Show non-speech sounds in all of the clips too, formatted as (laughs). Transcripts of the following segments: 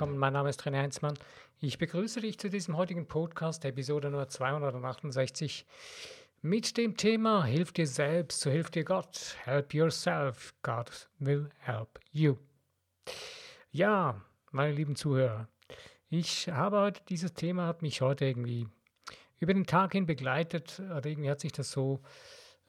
willkommen. Mein Name ist René Heinzmann. Ich begrüße dich zu diesem heutigen Podcast, Episode Nummer 268, mit dem Thema Hilf dir selbst, so hilft dir Gott. Help yourself, God will help you. Ja, meine lieben Zuhörer, ich habe heute, dieses Thema hat mich heute irgendwie über den Tag hin begleitet, oder irgendwie hat sich das so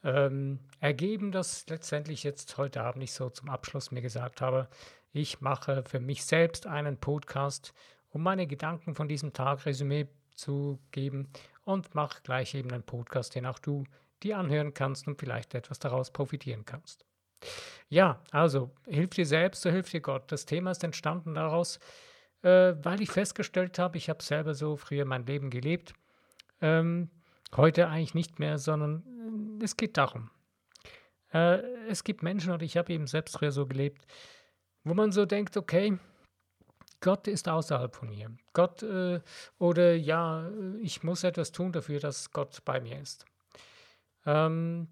ähm, ergeben, dass letztendlich jetzt heute Abend ich so zum Abschluss mir gesagt habe, ich mache für mich selbst einen Podcast, um meine Gedanken von diesem Tag Resümee zu geben und mache gleich eben einen Podcast, den auch du dir anhören kannst und vielleicht etwas daraus profitieren kannst. Ja, also hilf dir selbst, so hilft dir Gott. Das Thema ist entstanden daraus, äh, weil ich festgestellt habe, ich habe selber so früher mein Leben gelebt. Ähm, heute eigentlich nicht mehr, sondern äh, es geht darum. Äh, es gibt Menschen, und ich habe eben selbst früher so gelebt, wo man so denkt, okay, Gott ist außerhalb von mir. Gott äh, oder ja, ich muss etwas tun dafür, dass Gott bei mir ist. Ähm,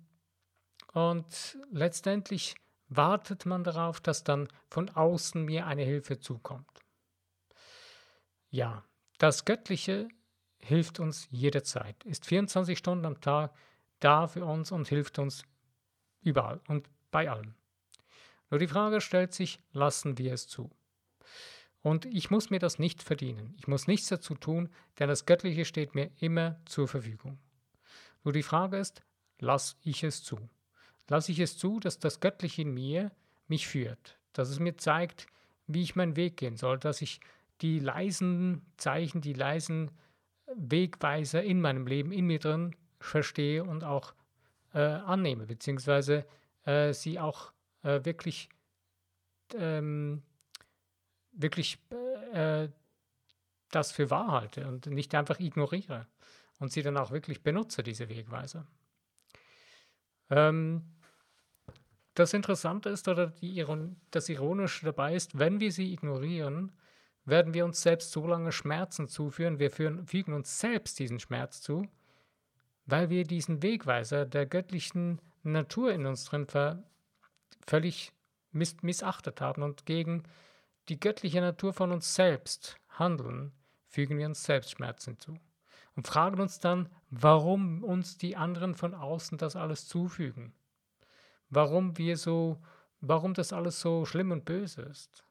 und letztendlich wartet man darauf, dass dann von außen mir eine Hilfe zukommt. Ja, das Göttliche hilft uns jederzeit, ist 24 Stunden am Tag da für uns und hilft uns überall und bei allem. Nur die Frage stellt sich, lassen wir es zu? Und ich muss mir das nicht verdienen. Ich muss nichts dazu tun, denn das Göttliche steht mir immer zur Verfügung. Nur die Frage ist, lasse ich es zu? Lasse ich es zu, dass das Göttliche in mir mich führt, dass es mir zeigt, wie ich meinen Weg gehen soll, dass ich die leisen Zeichen, die leisen Wegweiser in meinem Leben, in mir drin verstehe und auch äh, annehme, beziehungsweise äh, sie auch äh, wirklich, ähm, wirklich äh, das für wahr halte und nicht einfach ignoriere und sie dann auch wirklich benutze, diese Wegweiser. Ähm, das Interessante ist oder die das Ironische dabei ist, wenn wir sie ignorieren, werden wir uns selbst so lange Schmerzen zuführen, wir führen, fügen uns selbst diesen Schmerz zu, weil wir diesen Wegweiser der göttlichen Natur in uns drin ver völlig miss missachtet haben und gegen die göttliche Natur von uns selbst handeln, fügen wir uns selbst Schmerzen zu und fragen uns dann, warum uns die anderen von außen das alles zufügen, warum wir so, warum das alles so schlimm und böse ist.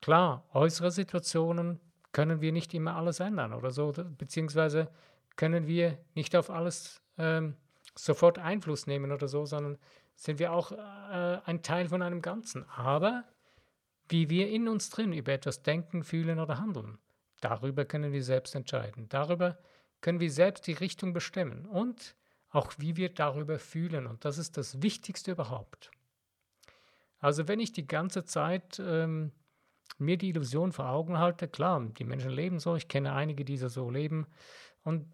Klar, äußere Situationen können wir nicht immer alles ändern oder so, beziehungsweise können wir nicht auf alles ähm, sofort Einfluss nehmen oder so, sondern sind wir auch äh, ein Teil von einem Ganzen. Aber wie wir in uns drin über etwas denken, fühlen oder handeln, darüber können wir selbst entscheiden. Darüber können wir selbst die Richtung bestimmen und auch wie wir darüber fühlen. Und das ist das Wichtigste überhaupt. Also wenn ich die ganze Zeit ähm, mir die Illusion vor Augen halte, klar, die Menschen leben so, ich kenne einige, die so leben und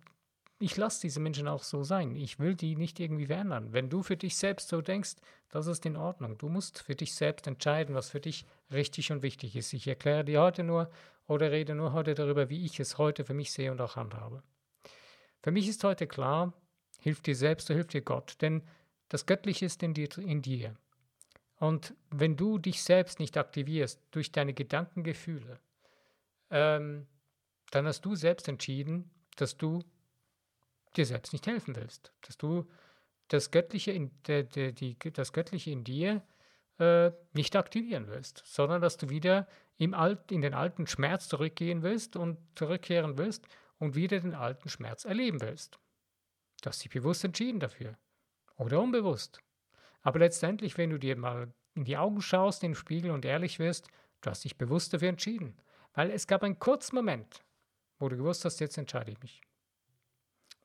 ich lasse diese Menschen auch so sein. Ich will die nicht irgendwie verändern. Wenn du für dich selbst so denkst, das ist in Ordnung. Du musst für dich selbst entscheiden, was für dich richtig und wichtig ist. Ich erkläre dir heute nur oder rede nur heute darüber, wie ich es heute für mich sehe und auch handhabe. Für mich ist heute klar, hilf dir selbst, so hilft dir Gott, denn das Göttliche ist in dir. In dir. Und wenn du dich selbst nicht aktivierst durch deine Gedankengefühle, ähm, dann hast du selbst entschieden, dass du dir selbst nicht helfen willst, dass du das Göttliche in, de, de, die, das Göttliche in dir äh, nicht aktivieren willst, sondern dass du wieder im Alt, in den alten Schmerz zurückgehen willst und zurückkehren willst und wieder den alten Schmerz erleben willst. Du hast dich bewusst entschieden dafür oder unbewusst. Aber letztendlich, wenn du dir mal in die Augen schaust, in den Spiegel und ehrlich wirst, du hast dich bewusst dafür entschieden. Weil es gab einen kurzen Moment, wo du gewusst hast, jetzt entscheide ich mich.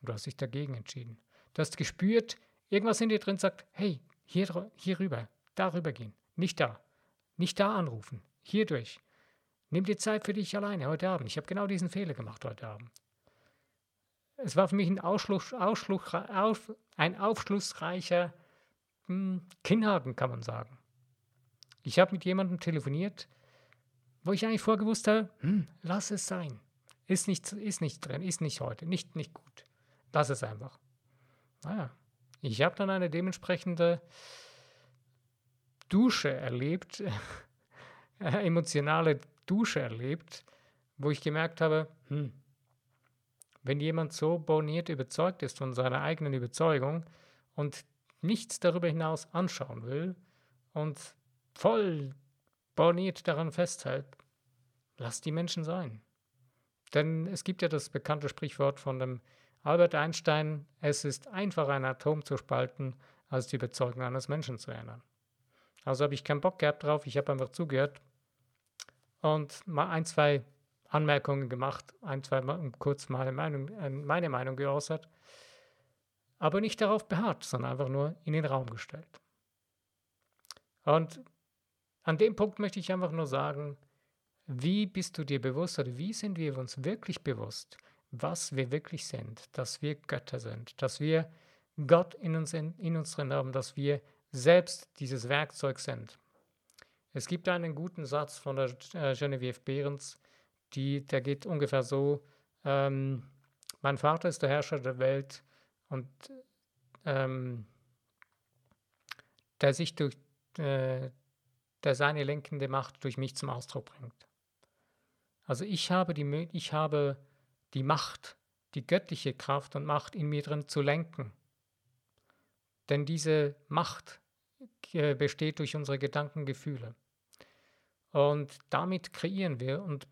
Und du hast dich dagegen entschieden. Du hast gespürt, irgendwas in dir drin sagt, hey, hier, hier rüber, darüber gehen, nicht da, nicht da anrufen, hier durch. Nimm dir Zeit für dich alleine heute Abend. Ich habe genau diesen Fehler gemacht heute Abend. Es war für mich ein, Ausschluss, Ausschluss, auf, ein aufschlussreicher hm, Kinnhaken, kann man sagen. Ich habe mit jemandem telefoniert, wo ich eigentlich vorgewusst habe, hm, lass es sein. Ist nicht, ist nicht drin, ist nicht heute, nicht, nicht gut. Lass es einfach. Naja, ich habe dann eine dementsprechende Dusche erlebt, (laughs) emotionale Dusche erlebt, wo ich gemerkt habe, hm, wenn jemand so borniert überzeugt ist von seiner eigenen Überzeugung und nichts darüber hinaus anschauen will und voll borniert daran festhält, lass die Menschen sein. Denn es gibt ja das bekannte Sprichwort von dem Albert Einstein, es ist einfacher, ein Atom zu spalten, als die Überzeugung eines Menschen zu ändern. Also habe ich keinen Bock gehabt drauf, ich habe einfach zugehört und mal ein, zwei Anmerkungen gemacht, ein, zwei Mal kurz meine Meinung, äh, meine Meinung geäußert, aber nicht darauf beharrt, sondern einfach nur in den Raum gestellt. Und an dem Punkt möchte ich einfach nur sagen, wie bist du dir bewusst oder wie sind wir uns wirklich bewusst, was wir wirklich sind, dass wir Götter sind, dass wir Gott in uns, in, in uns drin haben, dass wir selbst dieses Werkzeug sind. Es gibt einen guten Satz von der äh, Genevieve Behrens, die, der geht ungefähr so, ähm, mein Vater ist der Herrscher der Welt und ähm, der sich durch, äh, der seine lenkende Macht durch mich zum Ausdruck bringt. Also ich habe die, ich habe die Macht, die göttliche Kraft und Macht in mir drin zu lenken. Denn diese Macht äh, besteht durch unsere Gedanken, Gefühle. Und damit kreieren wir und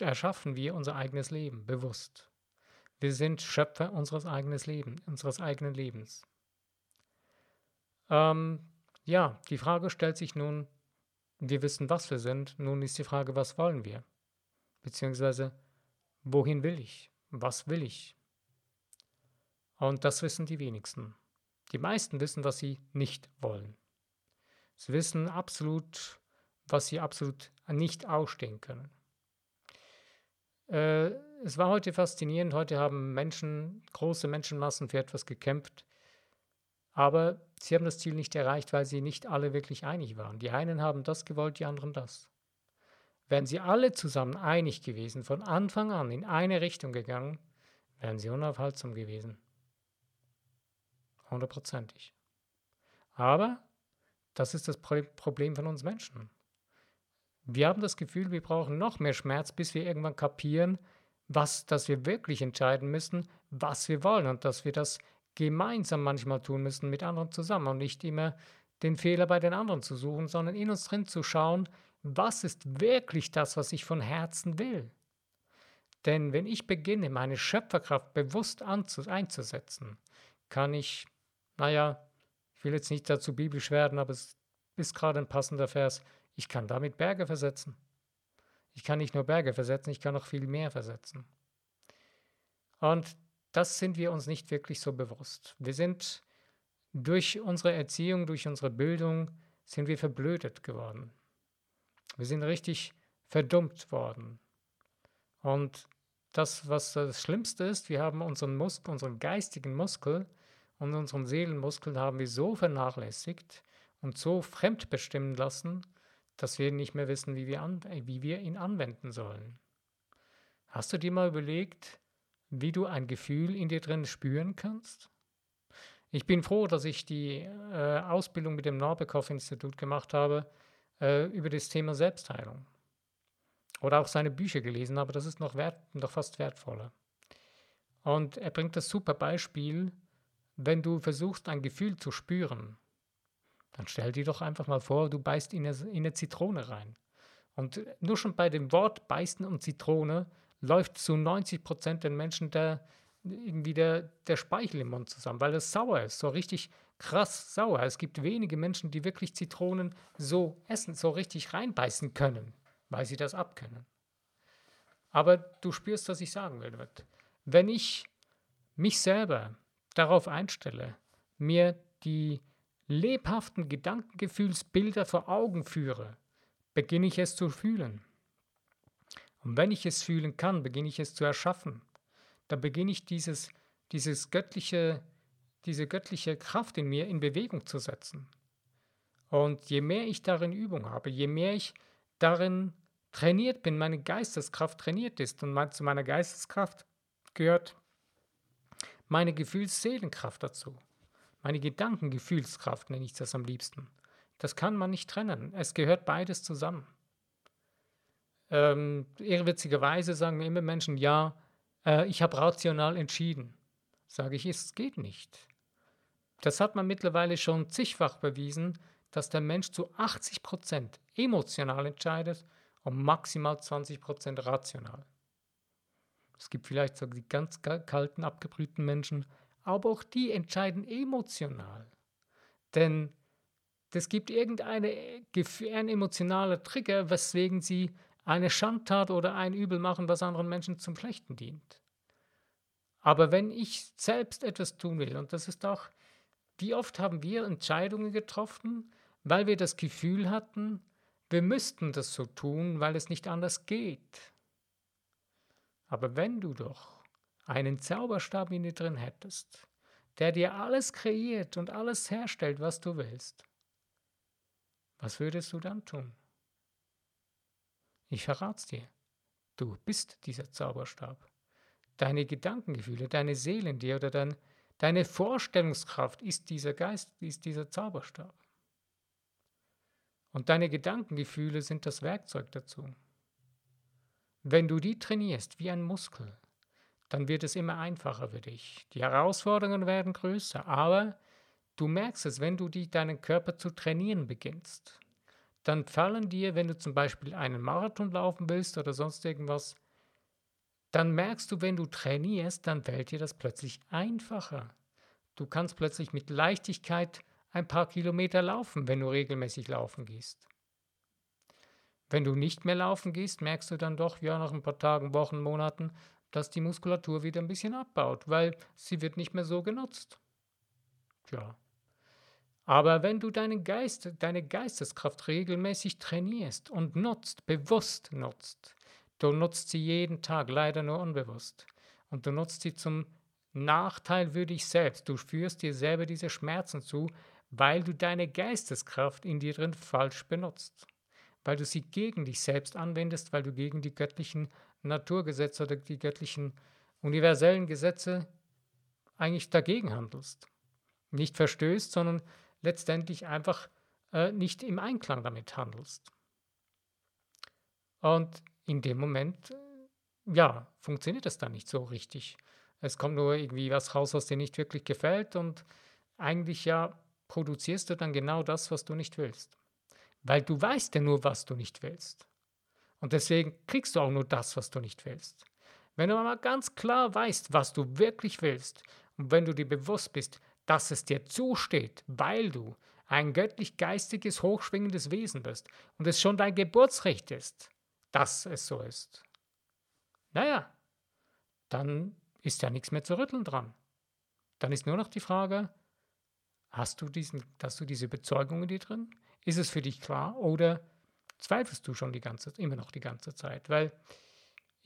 erschaffen wir unser eigenes Leben bewusst. Wir sind Schöpfer unseres eigenen Lebens, unseres eigenen Lebens. Ähm, ja, die Frage stellt sich nun, wir wissen, was wir sind, nun ist die Frage, was wollen wir? Beziehungsweise, wohin will ich? Was will ich? Und das wissen die wenigsten. Die meisten wissen, was sie nicht wollen. Sie wissen absolut, was sie absolut nicht ausstehen können. Äh, es war heute faszinierend. Heute haben Menschen, große Menschenmassen für etwas gekämpft. Aber sie haben das Ziel nicht erreicht, weil sie nicht alle wirklich einig waren. Die einen haben das gewollt, die anderen das. Wären sie alle zusammen einig gewesen, von Anfang an in eine Richtung gegangen, wären sie unaufhaltsam gewesen. Hundertprozentig. Aber das ist das Problem von uns Menschen. Wir haben das Gefühl, wir brauchen noch mehr Schmerz, bis wir irgendwann kapieren, was, dass wir wirklich entscheiden müssen, was wir wollen und dass wir das gemeinsam manchmal tun müssen mit anderen zusammen und nicht immer den Fehler bei den anderen zu suchen, sondern in uns drin zu schauen, was ist wirklich das, was ich von Herzen will. Denn wenn ich beginne, meine Schöpferkraft bewusst einzusetzen, kann ich, naja, ich will jetzt nicht dazu biblisch werden, aber es ist gerade ein passender Vers. Ich kann damit Berge versetzen. Ich kann nicht nur Berge versetzen, ich kann noch viel mehr versetzen. Und das sind wir uns nicht wirklich so bewusst. Wir sind durch unsere Erziehung, durch unsere Bildung, sind wir verblödet geworden. Wir sind richtig verdummt worden. Und das, was das Schlimmste ist, wir haben unseren Muskel, unseren geistigen Muskel, und unseren Seelenmuskeln haben wir so vernachlässigt und so fremdbestimmen lassen, dass wir nicht mehr wissen, wie wir, an, wie wir ihn anwenden sollen. Hast du dir mal überlegt, wie du ein Gefühl in dir drin spüren kannst? Ich bin froh, dass ich die äh, Ausbildung mit dem Norbekow-Institut gemacht habe äh, über das Thema Selbstheilung. Oder auch seine Bücher gelesen habe, das ist noch, wert, noch fast wertvoller. Und er bringt das super Beispiel, wenn du versuchst, ein Gefühl zu spüren, dann stell dir doch einfach mal vor, du beißt in eine, in eine Zitrone rein. Und nur schon bei dem Wort beißen und Zitrone läuft zu 90 Prozent den Menschen der, irgendwie der, der Speichel im Mund zusammen, weil es sauer ist, so richtig krass sauer. Es gibt wenige Menschen, die wirklich Zitronen so essen, so richtig reinbeißen können, weil sie das abkönnen. Aber du spürst, was ich sagen will. Wenn ich mich selber darauf einstelle, mir die lebhaften Gedankengefühlsbilder vor Augen führe, beginne ich es zu fühlen. Und wenn ich es fühlen kann, beginne ich es zu erschaffen. Dann beginne ich dieses, dieses göttliche, diese göttliche Kraft in mir in Bewegung zu setzen. Und je mehr ich darin Übung habe, je mehr ich darin trainiert bin, meine Geisteskraft trainiert ist, und zu meiner Geisteskraft gehört meine Gefühlsseelenkraft dazu. Meine Gedankengefühlskraft nenne ich das am liebsten. Das kann man nicht trennen. Es gehört beides zusammen. ähm, irrwitzigerweise sagen mir immer Menschen, ja, äh, ich habe rational entschieden. Sage ich, es geht nicht. Das hat man mittlerweile schon zigfach bewiesen, dass der Mensch zu 80 Prozent emotional entscheidet und maximal 20 Prozent rational. Es gibt vielleicht so die ganz kalten, abgebrühten Menschen, aber auch die entscheiden emotional. Denn es gibt irgendeine ein emotionaler Trigger, weswegen sie eine Schandtat oder ein Übel machen, was anderen Menschen zum Schlechten dient. Aber wenn ich selbst etwas tun will, und das ist auch, wie oft haben wir Entscheidungen getroffen, weil wir das Gefühl hatten, wir müssten das so tun, weil es nicht anders geht. Aber wenn du doch einen Zauberstab in dir drin hättest, der dir alles kreiert und alles herstellt, was du willst, was würdest du dann tun? Ich verrat's dir. Du bist dieser Zauberstab. Deine Gedankengefühle, deine Seele in dir oder dein, deine Vorstellungskraft ist dieser Geist, ist dieser Zauberstab. Und deine Gedankengefühle sind das Werkzeug dazu. Wenn du die trainierst wie ein Muskel, dann wird es immer einfacher für dich. Die Herausforderungen werden größer, aber du merkst es, wenn du die, deinen Körper zu trainieren beginnst. Dann fallen dir, wenn du zum Beispiel einen Marathon laufen willst oder sonst irgendwas, dann merkst du, wenn du trainierst, dann fällt dir das plötzlich einfacher. Du kannst plötzlich mit Leichtigkeit ein paar Kilometer laufen, wenn du regelmäßig laufen gehst. Wenn du nicht mehr laufen gehst, merkst du dann doch, ja, nach ein paar Tagen, Wochen, Monaten, dass die Muskulatur wieder ein bisschen abbaut, weil sie wird nicht mehr so genutzt. Tja. Aber wenn du deinen Geist, deine Geisteskraft regelmäßig trainierst und nutzt, bewusst nutzt, du nutzt sie jeden Tag, leider nur unbewusst, und du nutzt sie zum Nachteil für dich selbst. Du führst dir selber diese Schmerzen zu, weil du deine Geisteskraft in dir drin falsch benutzt, weil du sie gegen dich selbst anwendest, weil du gegen die göttlichen Naturgesetze oder die göttlichen universellen Gesetze eigentlich dagegen handelst. Nicht verstößt, sondern letztendlich einfach äh, nicht im Einklang damit handelst. Und in dem Moment, äh, ja, funktioniert das dann nicht so richtig. Es kommt nur irgendwie was raus, was dir nicht wirklich gefällt und eigentlich ja produzierst du dann genau das, was du nicht willst. Weil du weißt ja nur, was du nicht willst. Und deswegen kriegst du auch nur das, was du nicht willst. Wenn du mal ganz klar weißt, was du wirklich willst und wenn du dir bewusst bist, dass es dir zusteht, weil du ein göttlich-geistiges, hochschwingendes Wesen bist und es schon dein Geburtsrecht ist, dass es so ist. Naja, dann ist ja nichts mehr zu rütteln dran. Dann ist nur noch die Frage, hast du, diesen, hast du diese Überzeugung in dir drin? Ist es für dich klar oder zweifelst du schon die ganze, immer noch die ganze Zeit? Weil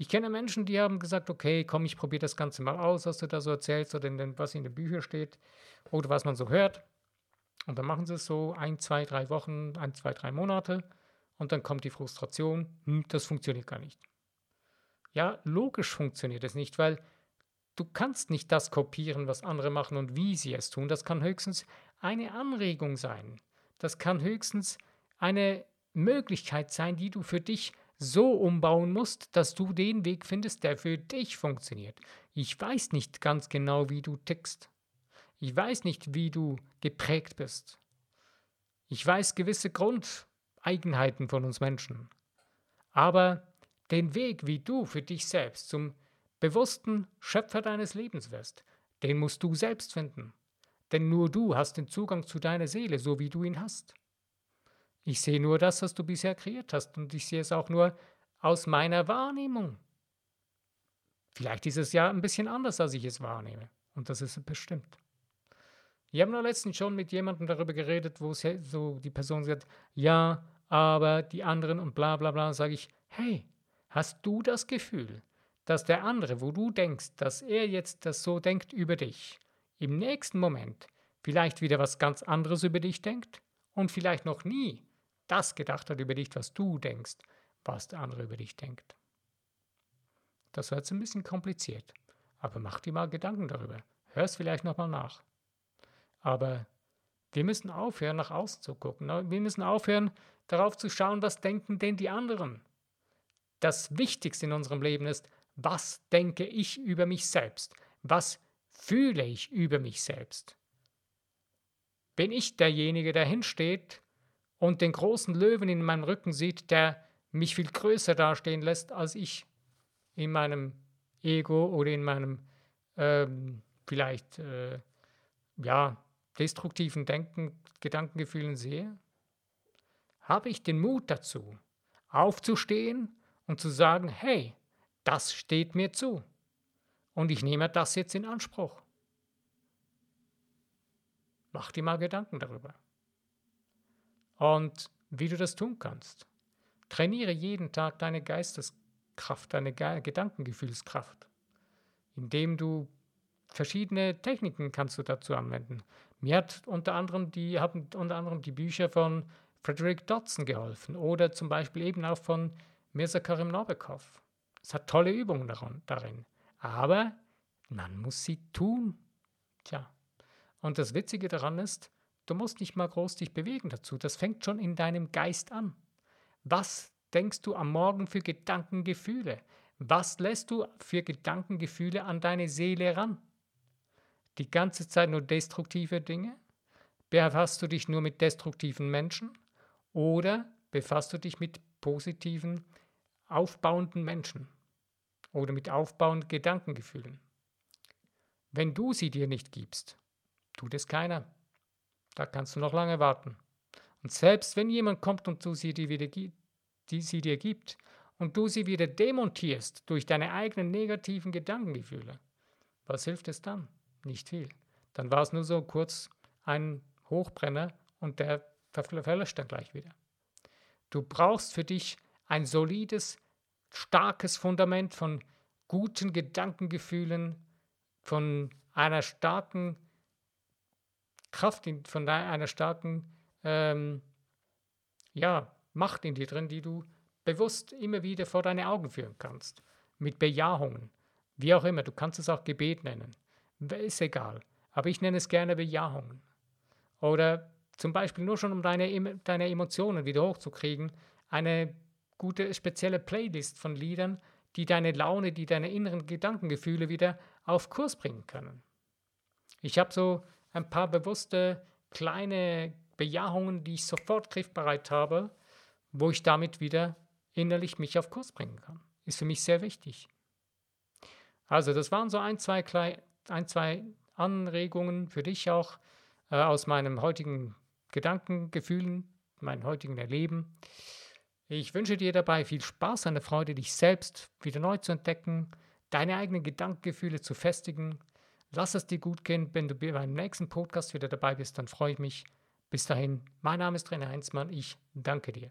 ich kenne Menschen, die haben gesagt, okay, komm, ich probiere das Ganze mal aus, was du da so erzählst oder in was in den Büchern steht oder was man so hört. Und dann machen sie es so ein, zwei, drei Wochen, ein, zwei, drei Monate und dann kommt die Frustration, hm, das funktioniert gar nicht. Ja, logisch funktioniert es nicht, weil du kannst nicht das kopieren, was andere machen und wie sie es tun. Das kann höchstens eine Anregung sein. Das kann höchstens eine Möglichkeit sein, die du für dich so umbauen musst, dass du den Weg findest, der für dich funktioniert. Ich weiß nicht ganz genau, wie du tickst. Ich weiß nicht, wie du geprägt bist. Ich weiß gewisse Grundeigenheiten von uns Menschen. Aber den Weg, wie du für dich selbst zum bewussten Schöpfer deines Lebens wirst, den musst du selbst finden. Denn nur du hast den Zugang zu deiner Seele, so wie du ihn hast. Ich sehe nur das, was du bisher kreiert hast und ich sehe es auch nur aus meiner Wahrnehmung. Vielleicht ist es ja ein bisschen anders, als ich es wahrnehme. Und das ist bestimmt. Ich habe nur letztens schon mit jemandem darüber geredet, wo so die Person sagt, ja, aber die anderen und bla bla bla, sage ich, hey, hast du das Gefühl, dass der andere, wo du denkst, dass er jetzt das so denkt über dich, im nächsten Moment vielleicht wieder was ganz anderes über dich denkt und vielleicht noch nie das gedacht hat über dich, was du denkst, was der andere über dich denkt. Das wird ein bisschen kompliziert, aber mach dir mal Gedanken darüber. Hör es vielleicht nochmal nach. Aber wir müssen aufhören, nach außen zu gucken. Wir müssen aufhören, darauf zu schauen, was denken denn die anderen. das Wichtigste in unserem Leben ist, was denke ich über mich selbst? Was fühle ich über mich selbst? Bin ich derjenige, der hinsteht und den großen Löwen in meinem Rücken sieht, der mich viel größer dastehen lässt als ich in meinem Ego oder in meinem ähm, vielleicht äh, ja destruktiven Denken, Gedankengefühlen sehe? Habe ich den Mut dazu, aufzustehen und zu sagen, hey, das steht mir zu und ich nehme das jetzt in Anspruch? Mach dir mal Gedanken darüber. Und wie du das tun kannst. Trainiere jeden Tag deine Geisteskraft, deine Ge Gedankengefühlskraft, indem du verschiedene Techniken kannst du dazu anwenden. Mir hat unter anderem die, haben unter anderem die Bücher von Frederick Dodson geholfen oder zum Beispiel eben auch von Mirza Karim Novikov. Es hat tolle Übungen darin, aber man muss sie tun. Tja, und das Witzige daran ist, du musst nicht mal groß dich bewegen dazu. Das fängt schon in deinem Geist an. Was denkst du am Morgen für Gedankengefühle? Was lässt du für Gedankengefühle an deine Seele ran? Die ganze Zeit nur destruktive Dinge? Befasst du dich nur mit destruktiven Menschen? Oder befasst du dich mit positiven, aufbauenden Menschen? Oder mit aufbauenden Gedankengefühlen? Wenn du sie dir nicht gibst, tut es keiner. Da kannst du noch lange warten. Und selbst wenn jemand kommt und du sie dir wieder die sie dir gibt und du sie wieder demontierst durch deine eigenen negativen Gedankengefühle, was hilft es dann? Nicht viel. Dann war es nur so kurz ein Hochbrenner und der verlöscht dann gleich wieder. Du brauchst für dich ein solides, starkes Fundament von guten Gedankengefühlen, von einer starken Kraft, von einer starken ähm, ja, Macht in dir drin, die du bewusst immer wieder vor deine Augen führen kannst. Mit Bejahungen. Wie auch immer, du kannst es auch Gebet nennen. Ist egal. Aber ich nenne es gerne Bejahungen. Oder zum Beispiel nur schon, um deine, deine Emotionen wieder hochzukriegen, eine gute spezielle Playlist von Liedern, die deine Laune, die deine inneren Gedankengefühle wieder auf Kurs bringen können. Ich habe so ein paar bewusste kleine Bejahungen, die ich sofort griffbereit habe, wo ich damit wieder innerlich mich auf Kurs bringen kann. Ist für mich sehr wichtig. Also das waren so ein, zwei, ein, zwei Anregungen für dich auch äh, aus meinem heutigen Gedankengefühlen, meinem heutigen Erleben. Ich wünsche dir dabei viel Spaß, eine Freude, dich selbst wieder neu zu entdecken, deine eigenen Gedankengefühle zu festigen. Lass es dir gut gehen. Wenn du beim nächsten Podcast wieder dabei bist, dann freue ich mich. Bis dahin, mein Name ist René Heinzmann. Ich danke dir.